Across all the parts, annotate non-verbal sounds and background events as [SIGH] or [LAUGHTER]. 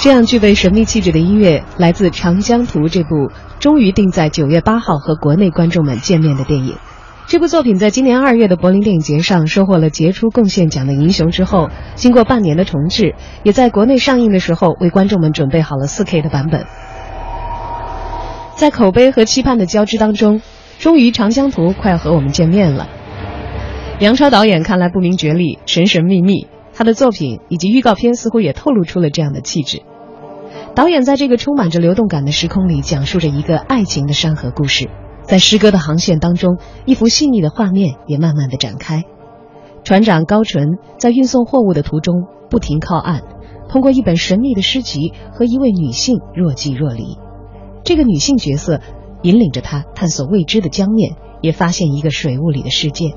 这样具备神秘气质的音乐，来自《长江图》这部终于定在九月八号和国内观众们见面的电影。这部作品在今年二月的柏林电影节上收获了杰出贡献奖的银熊之后，经过半年的重制，也在国内上映的时候为观众们准备好了 4K 的版本。在口碑和期盼的交织当中，终于《长江图》快要和我们见面了。杨超导演看来不明觉厉、神神秘秘，他的作品以及预告片似乎也透露出了这样的气质。导演在这个充满着流动感的时空里，讲述着一个爱情的山河故事。在诗歌的航线当中，一幅细腻的画面也慢慢的展开。船长高纯在运送货物的途中不停靠岸，通过一本神秘的诗集和一位女性若即若离。这个女性角色引领着他探索未知的江面，也发现一个水雾里的世界。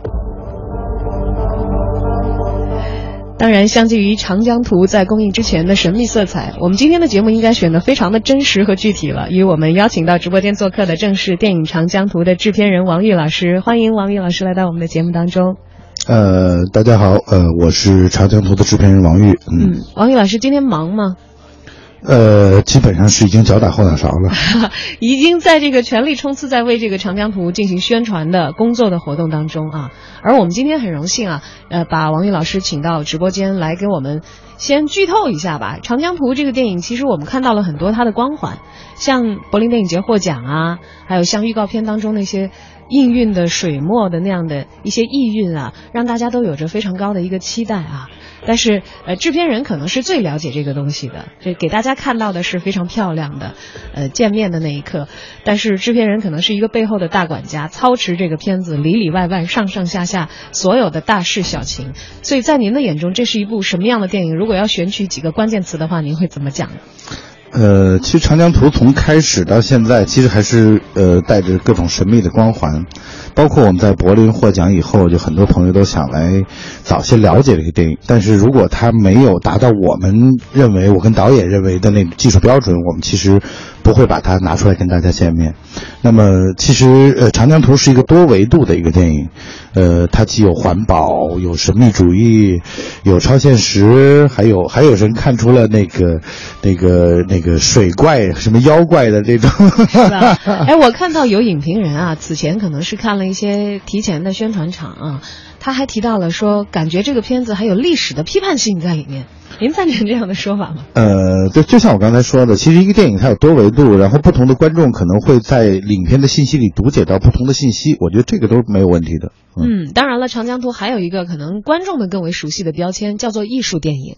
当然，相较于《长江图》在公映之前的神秘色彩，我们今天的节目应该选的非常的真实和具体了。因为我们邀请到直播间做客的正是电影《长江图》的制片人王玉老师，欢迎王玉老师来到我们的节目当中。呃，大家好，呃，我是《长江图》的制片人王玉。嗯，王玉老师今天忙吗？呃，基本上是已经脚打后脑勺了，[LAUGHS] 已经在这个全力冲刺，在为这个长江图进行宣传的工作的活动当中啊。而我们今天很荣幸啊，呃，把王宇老师请到直播间来给我们先剧透一下吧。长江图这个电影，其实我们看到了很多它的光环，像柏林电影节获奖啊，还有像预告片当中那些应运的水墨的那样的一些意蕴啊，让大家都有着非常高的一个期待啊。但是，呃，制片人可能是最了解这个东西的，这给大家看到的是非常漂亮的，呃，见面的那一刻。但是制片人可能是一个背后的大管家，操持这个片子里里外外、上上下下所有的大事小情。所以在您的眼中，这是一部什么样的电影？如果要选取几个关键词的话，您会怎么讲？呃，其实《长江图》从开始到现在，其实还是呃带着各种神秘的光环。包括我们在柏林获奖以后，就很多朋友都想来早些了解这个电影。但是如果它没有达到我们认为、我跟导演认为的那个技术标准，我们其实不会把它拿出来跟大家见面。那么，其实呃，《长江图》是一个多维度的一个电影，呃，它既有环保，有神秘主义，有超现实，还有还有人看出了那个那个那个水怪、什么妖怪的这种。是吧？哎，我看到有影评人啊，此前可能是看了。一些提前的宣传场啊，他还提到了说，感觉这个片子还有历史的批判性在里面。您赞成这样的说法吗？呃，对，就像我刚才说的，其实一个电影它有多维度，然后不同的观众可能会在影片的信息里读解到不同的信息，我觉得这个都是没有问题的。嗯，当然了，《长江图》还有一个可能观众们更为熟悉的标签，叫做艺术电影。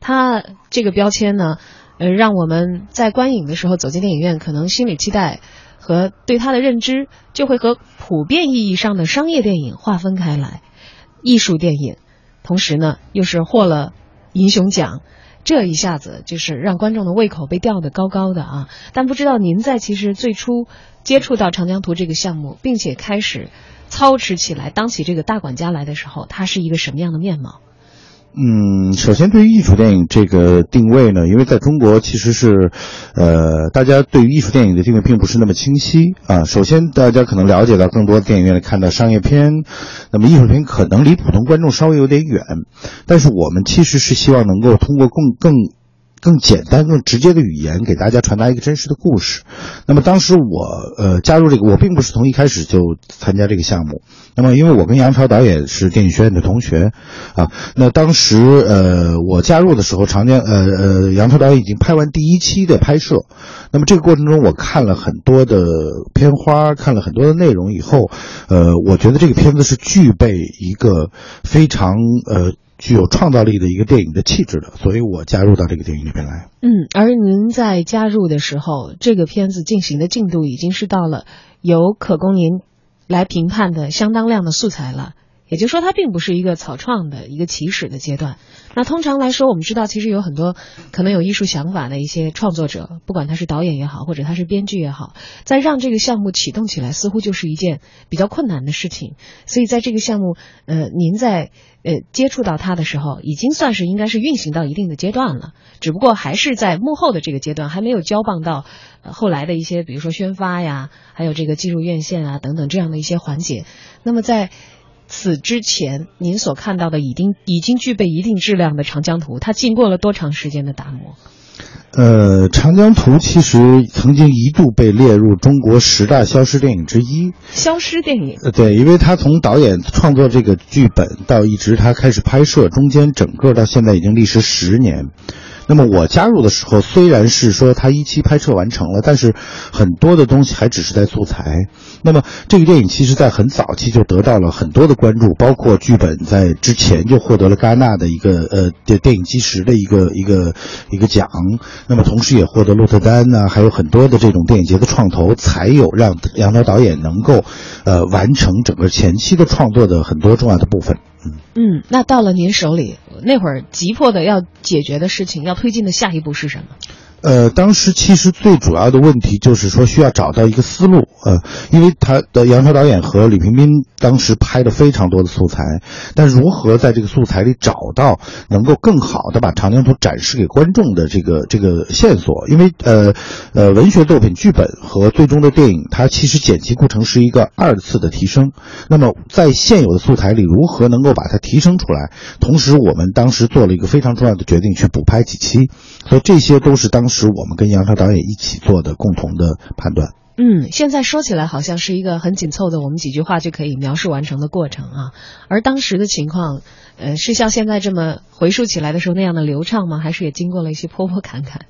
它这个标签呢，呃，让我们在观影的时候走进电影院，可能心里期待。和对他的认知就会和普遍意义上的商业电影划分开来，艺术电影，同时呢又是获了银熊奖，这一下子就是让观众的胃口被吊得高高的啊！但不知道您在其实最初接触到长江图这个项目，并且开始操持起来，当起这个大管家来的时候，它是一个什么样的面貌？嗯，首先对于艺术电影这个定位呢，因为在中国其实是，呃，大家对于艺术电影的定位并不是那么清晰啊。首先，大家可能了解到更多电影院里看到商业片，那么艺术片可能离普通观众稍微有点远，但是我们其实是希望能够通过更更。更简单、更直接的语言给大家传达一个真实的故事。那么当时我呃加入这个，我并不是从一开始就参加这个项目。那么因为我跟杨超导演是电影学院的同学，啊，那当时呃我加入的时候，长江呃呃杨超导演已经拍完第一期的拍摄。那么这个过程中，我看了很多的片花，看了很多的内容以后，呃，我觉得这个片子是具备一个非常呃。具有创造力的一个电影的气质的，所以我加入到这个电影里边来。嗯，而您在加入的时候，这个片子进行的进度已经是到了有可供您来评判的相当量的素材了。也就是说，它并不是一个草创的一个起始的阶段。那通常来说，我们知道，其实有很多可能有艺术想法的一些创作者，不管他是导演也好，或者他是编剧也好，在让这个项目启动起来，似乎就是一件比较困难的事情。所以，在这个项目，呃，您在呃接触到它的时候，已经算是应该是运行到一定的阶段了。只不过还是在幕后的这个阶段，还没有交棒到后来的一些，比如说宣发呀，还有这个进入院线啊等等这样的一些环节。那么在此之前，您所看到的已经已经具备一定质量的长江图，它经过了多长时间的打磨？呃，《长江图》其实曾经一度被列入中国十大消失电影之一。消失电影？呃，对，因为他从导演创作这个剧本到一直他开始拍摄，中间整个到现在已经历时十年。那么我加入的时候，虽然是说他一期拍摄完成了，但是很多的东西还只是在素材。那么这个电影其实在很早期就得到了很多的关注，包括剧本在之前就获得了戛纳的一个呃电电影基石的一个一个一个奖。那么同时也获得鹿特丹呢，还有很多的这种电影节的创投，才有让杨导导演能够呃完成整个前期的创作的很多重要的部分。嗯，那到了您手里，那会儿急迫的要解决的事情，要推进的下一步是什么？呃，当时其实最主要的问题就是说需要找到一个思路，呃，因为他的杨超导演和李冰冰当时拍了非常多的素材，但如何在这个素材里找到能够更好的把长江图展示给观众的这个这个线索？因为呃呃，文学作品剧本和最终的电影，它其实剪辑过程是一个二次的提升。那么在现有的素材里，如何能够把它提升出来？同时，我们当时做了一个非常重要的决定，去补拍几期，所以这些都是当。当时我们跟杨超导演一起做的共同的判断。嗯，现在说起来好像是一个很紧凑的，我们几句话就可以描述完成的过程啊。而当时的情况，呃，是像现在这么回溯起来的时候那样的流畅吗？还是也经过了一些坡坡坎坎？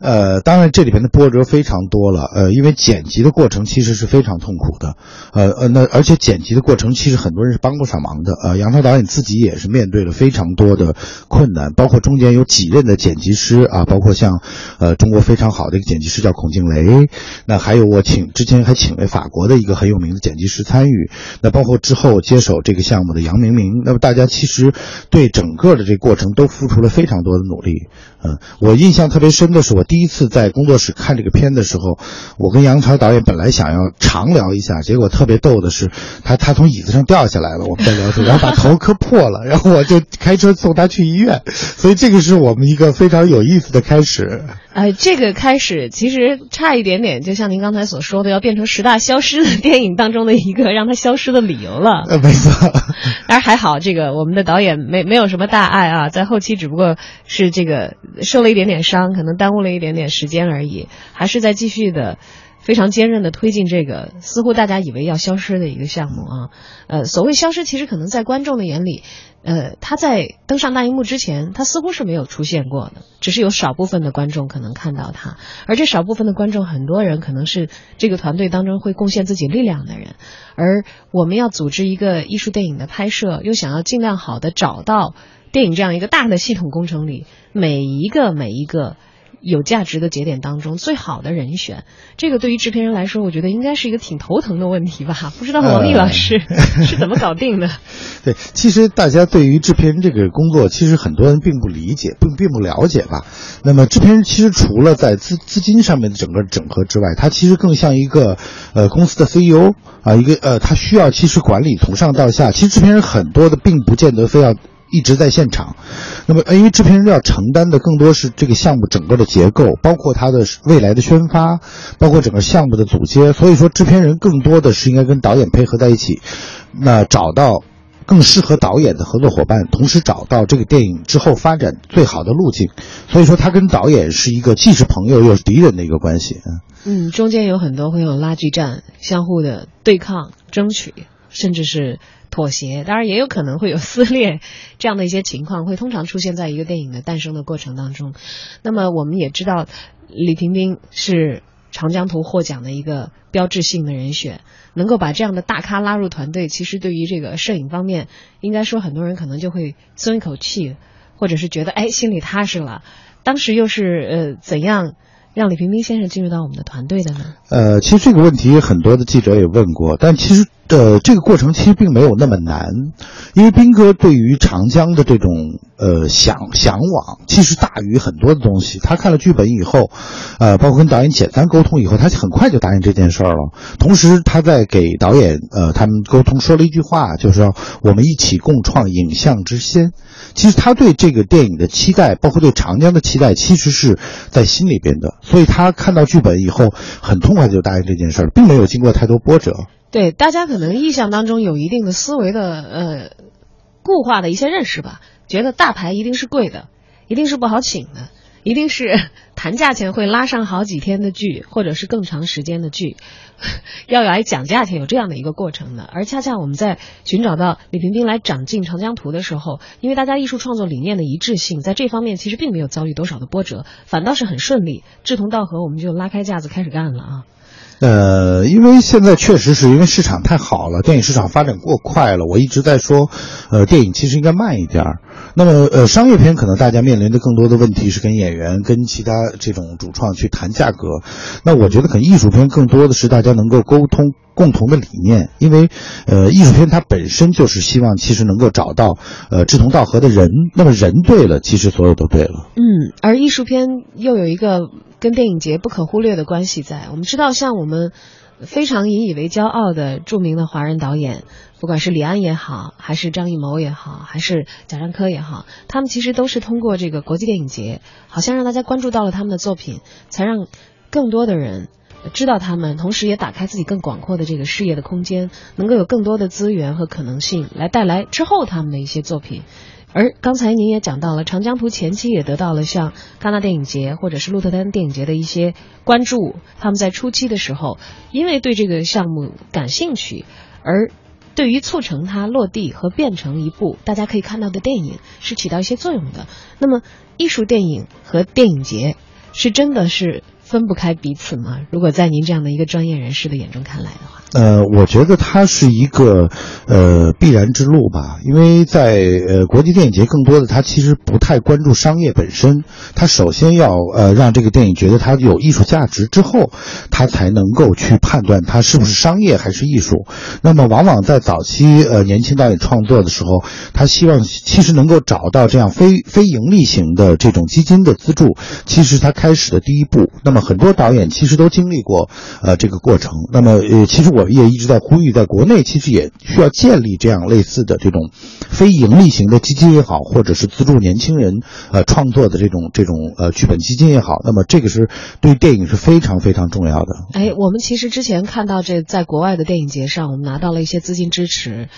呃，当然这里边的波折非常多了，呃，因为剪辑的过程其实是非常痛苦的，呃呃，那而且剪辑的过程其实很多人是帮不上忙的，呃，杨超导演自己也是面对了非常多的困难，包括中间有几任的剪辑师啊，包括像，呃，中国非常好的一个剪辑师叫孔静雷，那还有我请之前还请了法国的一个很有名的剪辑师参与，那包括之后接手这个项目的杨明明，那么大家其实对整个的这个过程都付出了非常多的努力，嗯，我印象特别深的是我。第一次在工作室看这个片的时候，我跟杨超导演本来想要长聊一下，结果特别逗的是，他他从椅子上掉下来了，我们在聊天，[LAUGHS] 然后把头磕破了，[LAUGHS] 然后我就开车送他去医院，所以这个是我们一个非常有意思的开始。呃，这个开始其实差一点点，就像您刚才所说的，要变成十大消失的电影当中的一个让他消失的理由了。呃，没错。[LAUGHS] 当然还好，这个我们的导演没没有什么大碍啊，在后期只不过是这个受了一点点伤，可能耽误了一点点时间而已，还是在继续的。非常坚韧的推进这个似乎大家以为要消失的一个项目啊，呃，所谓消失，其实可能在观众的眼里，呃，他在登上大荧幕之前，他似乎是没有出现过的，只是有少部分的观众可能看到他，而这少部分的观众，很多人可能是这个团队当中会贡献自己力量的人，而我们要组织一个艺术电影的拍摄，又想要尽量好的找到电影这样一个大的系统工程里每一个每一个。有价值的节点当中最好的人选，这个对于制片人来说，我觉得应该是一个挺头疼的问题吧？[LAUGHS] 不知道王丽老师 [LAUGHS] 是怎么搞定的？[LAUGHS] 对，其实大家对于制片人这个工作，其实很多人并不理解，并并不了解吧？那么制片人其实除了在资资金上面的整个整合之外，他其实更像一个呃公司的 CEO 啊，一个呃他需要其实管理从上到下。其实制片人很多的并不见得非要。一直在现场，那么因为制片人要承担的更多是这个项目整个的结构，包括它的未来的宣发，包括整个项目的组接，所以说制片人更多的是应该跟导演配合在一起，那找到更适合导演的合作伙伴，同时找到这个电影之后发展最好的路径，所以说他跟导演是一个既是朋友又是敌人的一个关系。嗯，中间有很多会有拉锯战，相互的对抗、争取，甚至是。妥协，当然也有可能会有撕裂，这样的一些情况会通常出现在一个电影的诞生的过程当中。那么我们也知道，李婷冰是长江图获奖的一个标志性的人选，能够把这样的大咖拉入团队，其实对于这个摄影方面，应该说很多人可能就会松一口气，或者是觉得哎心里踏实了。当时又是呃怎样？让李冰冰先生进入到我们的团队的呢？呃，其实这个问题很多的记者也问过，但其实呃这个过程其实并没有那么难，因为斌哥对于长江的这种呃想向往，其实大于很多的东西。他看了剧本以后，呃，包括跟导演简单沟通以后，他很快就答应这件事儿了。同时他在给导演呃他们沟通说了一句话，就是说我们一起共创影像之先。其实他对这个电影的期待，包括对长江的期待，其实是在心里边的。所以他看到剧本以后，很痛快就答应这件事儿，并没有经过太多波折。对，大家可能印象当中有一定的思维的呃固化的一些认识吧，觉得大牌一定是贵的，一定是不好请的，一定是 [LAUGHS] 谈价钱会拉上好几天的剧，或者是更长时间的剧，[LAUGHS] 要来讲价钱，有这样的一个过程的。而恰恰我们在寻找到李萍萍来长进长江图的时候，因为大家艺术创作理念的一致性，在这方面其实并没有遭遇多少的波折，反倒是很顺利，志同道合，我们就拉开架子开始干了啊。呃，因为现在确实是因为市场太好了，电影市场发展过快了。我一直在说，呃，电影其实应该慢一点。那么，呃，商业片可能大家面临的更多的问题是跟演员、跟其他这种主创去谈价格。那我觉得，可能艺术片更多的是大家能够沟通共同的理念，因为，呃，艺术片它本身就是希望其实能够找到呃志同道合的人。那么人对了，其实所有都对了。嗯，而艺术片又有一个。跟电影节不可忽略的关系在，我们知道，像我们非常引以为骄傲的著名的华人导演，不管是李安也好，还是张艺谋也好，还是贾樟柯也好，他们其实都是通过这个国际电影节，好像让大家关注到了他们的作品，才让更多的人知道他们，同时也打开自己更广阔的这个事业的空间，能够有更多的资源和可能性来带来之后他们的一些作品。而刚才您也讲到了，《长江图》前期也得到了像戛纳电影节或者是鹿特丹电影节的一些关注。他们在初期的时候，因为对这个项目感兴趣，而对于促成它落地和变成一部大家可以看到的电影，是起到一些作用的。那么，艺术电影和电影节是真的是分不开彼此吗？如果在您这样的一个专业人士的眼中看来的话？呃，我觉得它是一个呃必然之路吧，因为在呃国际电影节，更多的它其实不太关注商业本身，它首先要呃让这个电影觉得它有艺术价值之后，它才能够去判断它是不是商业还是艺术。那么往往在早期呃年轻导演创作的时候，他希望其实能够找到这样非非盈利型的这种基金的资助，其实他开始的第一步。那么很多导演其实都经历过呃这个过程。那么呃其实我。也一直在呼吁，在国内其实也需要建立这样类似的这种非盈利型的基金也好，或者是资助年轻人呃创作的这种这种呃剧本基金也好。那么这个是对电影是非常非常重要的。哎，我们其实之前看到这在国外的电影节上，我们拿到了一些资金支持，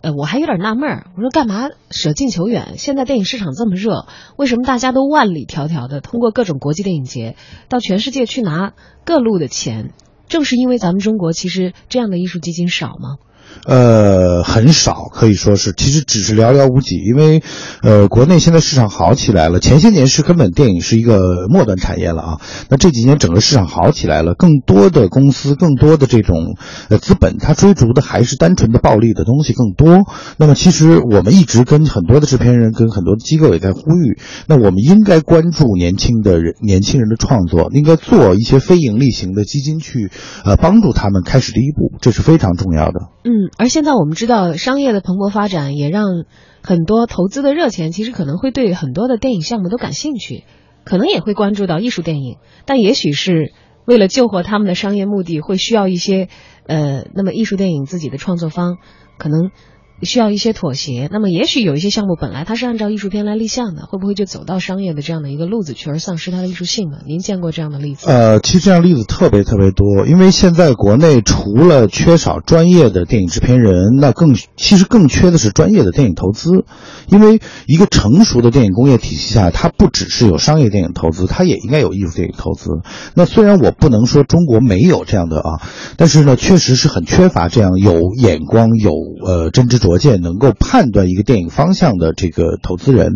呃，我还有点纳闷，我说干嘛舍近求远？现在电影市场这么热，为什么大家都万里迢迢的通过各种国际电影节到全世界去拿各路的钱？正是因为咱们中国其实这样的艺术基金少吗？呃，很少，可以说是，其实只是寥寥无几。因为，呃，国内现在市场好起来了。前些年是根本电影是一个末端产业了啊。那这几年整个市场好起来了，更多的公司，更多的这种呃资本，它追逐的还是单纯的暴利的东西更多。那么，其实我们一直跟很多的制片人，跟很多的机构也在呼吁，那我们应该关注年轻的人，年轻人的创作，应该做一些非盈利型的基金去，呃，帮助他们开始第一步，这是非常重要的。嗯。而现在我们知道，商业的蓬勃发展也让很多投资的热钱，其实可能会对很多的电影项目都感兴趣，可能也会关注到艺术电影，但也许是为了救活他们的商业目的，会需要一些呃，那么艺术电影自己的创作方可能。需要一些妥协，那么也许有一些项目本来它是按照艺术片来立项的，会不会就走到商业的这样的一个路子去，而丧失它的艺术性呢？您见过这样的例子？呃，其实这样例子特别特别多，因为现在国内除了缺少专业的电影制片人，那更其实更缺的是专业的电影投资，因为一个成熟的电影工业体系下，它不只是有商业电影投资，它也应该有艺术电影投资。那虽然我不能说中国没有这样的啊，但是呢，确实是很缺乏这样有眼光、有呃真知。卓见能够判断一个电影方向的这个投资人，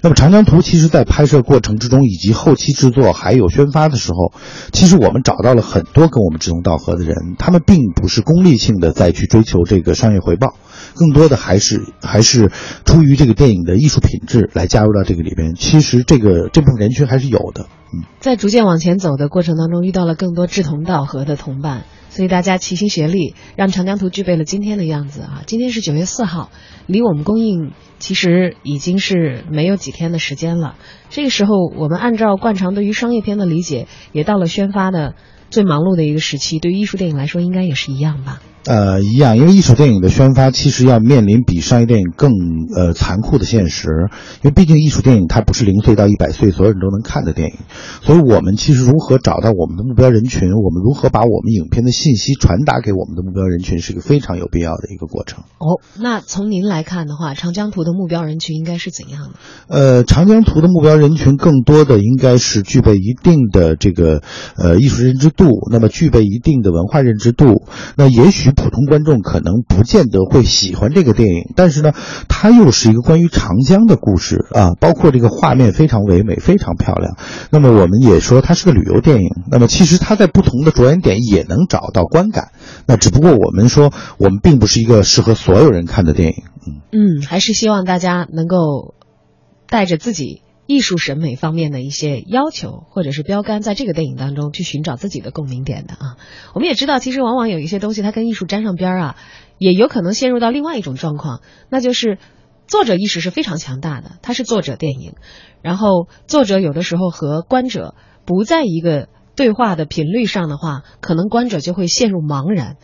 那么《长江图》其实在拍摄过程之中，以及后期制作还有宣发的时候，其实我们找到了很多跟我们志同道合的人，他们并不是功利性的再去追求这个商业回报，更多的还是还是出于这个电影的艺术品质来加入到这个里边。其实这个这部分人群还是有的。嗯，在逐渐往前走的过程当中，遇到了更多志同道合的同伴。所以大家齐心协力，让长江图具备了今天的样子啊！今天是九月四号，离我们公映其实已经是没有几天的时间了。这个时候，我们按照惯常对于商业片的理解，也到了宣发的最忙碌的一个时期。对于艺术电影来说，应该也是一样吧？呃，一样，因为艺术电影的宣发其实要面临比商业电影更呃残酷的现实，因为毕竟艺术电影它不是零岁到一百岁所有人都能看的电影，所以我们其实如何找到我们的目标人群，我们如何把我们影片的信息传达给我们的目标人群，是一个非常有必要的一个过程。哦，那从您来看的话，长江图的目标人群应该是怎样的？呃，长江图的目标人群更多的应该是具备一定的这个呃艺术认知度，度那么具备一定的文化认知度，那也许。普通观众可能不见得会喜欢这个电影，但是呢，它又是一个关于长江的故事啊，包括这个画面非常唯美，非常漂亮。那么我们也说它是个旅游电影。那么其实它在不同的着眼点也能找到观感。那只不过我们说，我们并不是一个适合所有人看的电影。嗯嗯，还是希望大家能够带着自己。艺术审美方面的一些要求或者是标杆，在这个电影当中去寻找自己的共鸣点的啊。我们也知道，其实往往有一些东西它跟艺术沾上边儿啊，也有可能陷入到另外一种状况，那就是作者意识是非常强大的，它是作者电影，然后作者有的时候和观者不在一个对话的频率上的话，可能观者就会陷入茫然，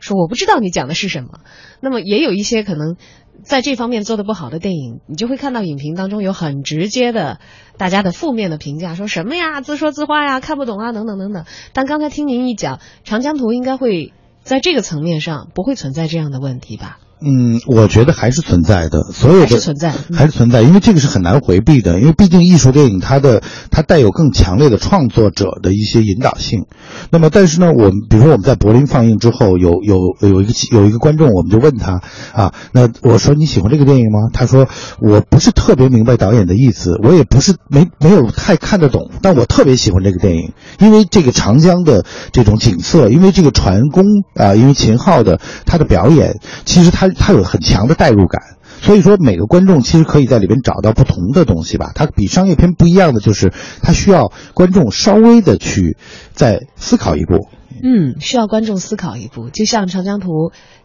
说我不知道你讲的是什么。那么也有一些可能。在这方面做的不好的电影，你就会看到影评当中有很直接的大家的负面的评价，说什么呀，自说自话呀，看不懂啊，等等等等。但刚才听您一讲，《长江图》应该会在这个层面上不会存在这样的问题吧？嗯，我觉得还是存在的，所有的存在还是存在，因为这个是很难回避的，因为毕竟艺术电影它的它带有更强烈的创作者的一些引导性。那么，但是呢，我们比如说我们在柏林放映之后，有有有一个有一个观众，我们就问他啊，那我说你喜欢这个电影吗？他说我不是特别明白导演的意思，我也不是没没有太看得懂，但我特别喜欢这个电影，因为这个长江的这种景色，因为这个船工啊，因为秦昊的他的表演，其实他。他有很强的代入感，所以说每个观众其实可以在里边找到不同的东西吧。它比商业片不一样的就是，它需要观众稍微的去再思考一步。嗯，需要观众思考一步，就像《长江图》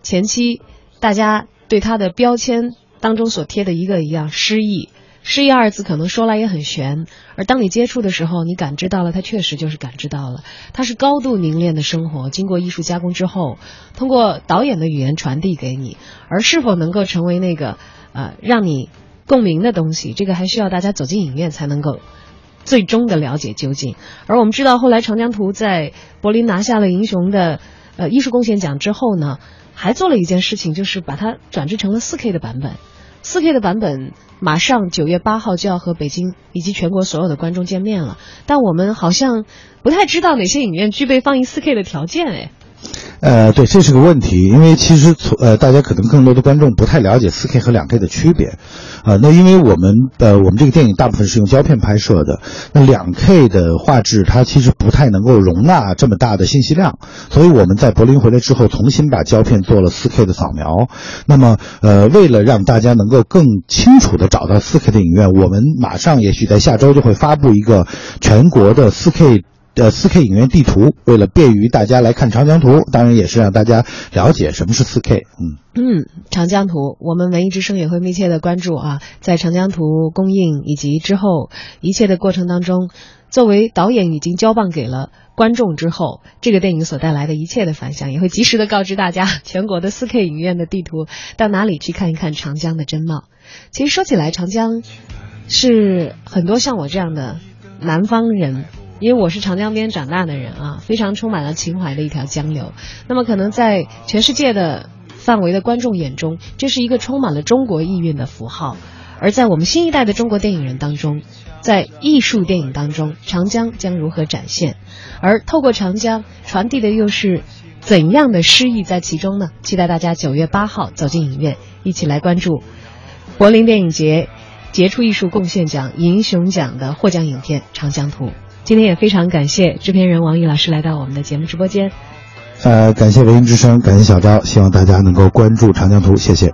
前期大家对它的标签当中所贴的一个一样，诗意。诗意二字可能说来也很玄，而当你接触的时候，你感知到了，它确实就是感知到了，它是高度凝练的生活，经过艺术加工之后，通过导演的语言传递给你，而是否能够成为那个呃让你共鸣的东西，这个还需要大家走进影院才能够最终的了解究竟。而我们知道，后来《长江图》在柏林拿下了银熊的呃艺术贡献奖之后呢，还做了一件事情，就是把它转制成了 4K 的版本。四 K 的版本马上九月八号就要和北京以及全国所有的观众见面了，但我们好像不太知道哪些影院具备放映四 K 的条件哎。呃，对，这是个问题，因为其实从呃，大家可能更多的观众不太了解 4K 和 2K 的区别，啊，那因为我们呃，我们这个电影大部分是用胶片拍摄的，那 2K 的画质它其实不太能够容纳这么大的信息量，所以我们在柏林回来之后，重新把胶片做了 4K 的扫描，那么呃，为了让大家能够更清楚的找到 4K 的影院，我们马上也许在下周就会发布一个全国的 4K。呃，4K 影院地图，为了便于大家来看《长江图》，当然也是让大家了解什么是 4K。嗯嗯，《长江图》，我们文艺之声也会密切的关注啊，在《长江图》公映以及之后一切的过程当中，作为导演已经交棒给了观众之后，这个电影所带来的一切的反响，也会及时的告知大家全国的 4K 影院的地图到哪里去看一看长江的真貌。其实说起来，长江是很多像我这样的南方人。因为我是长江边长大的人啊，非常充满了情怀的一条江流。那么可能在全世界的范围的观众眼中，这是一个充满了中国意蕴的符号。而在我们新一代的中国电影人当中，在艺术电影当中，长江将如何展现？而透过长江传递的又是怎样的诗意在其中呢？期待大家九月八号走进影院，一起来关注柏林电影节杰出艺术贡献奖银熊奖的获奖影片《长江图》。今天也非常感谢制片人王毅老师来到我们的节目直播间。呃，感谢文音之声，感谢小昭，希望大家能够关注长江图，谢谢。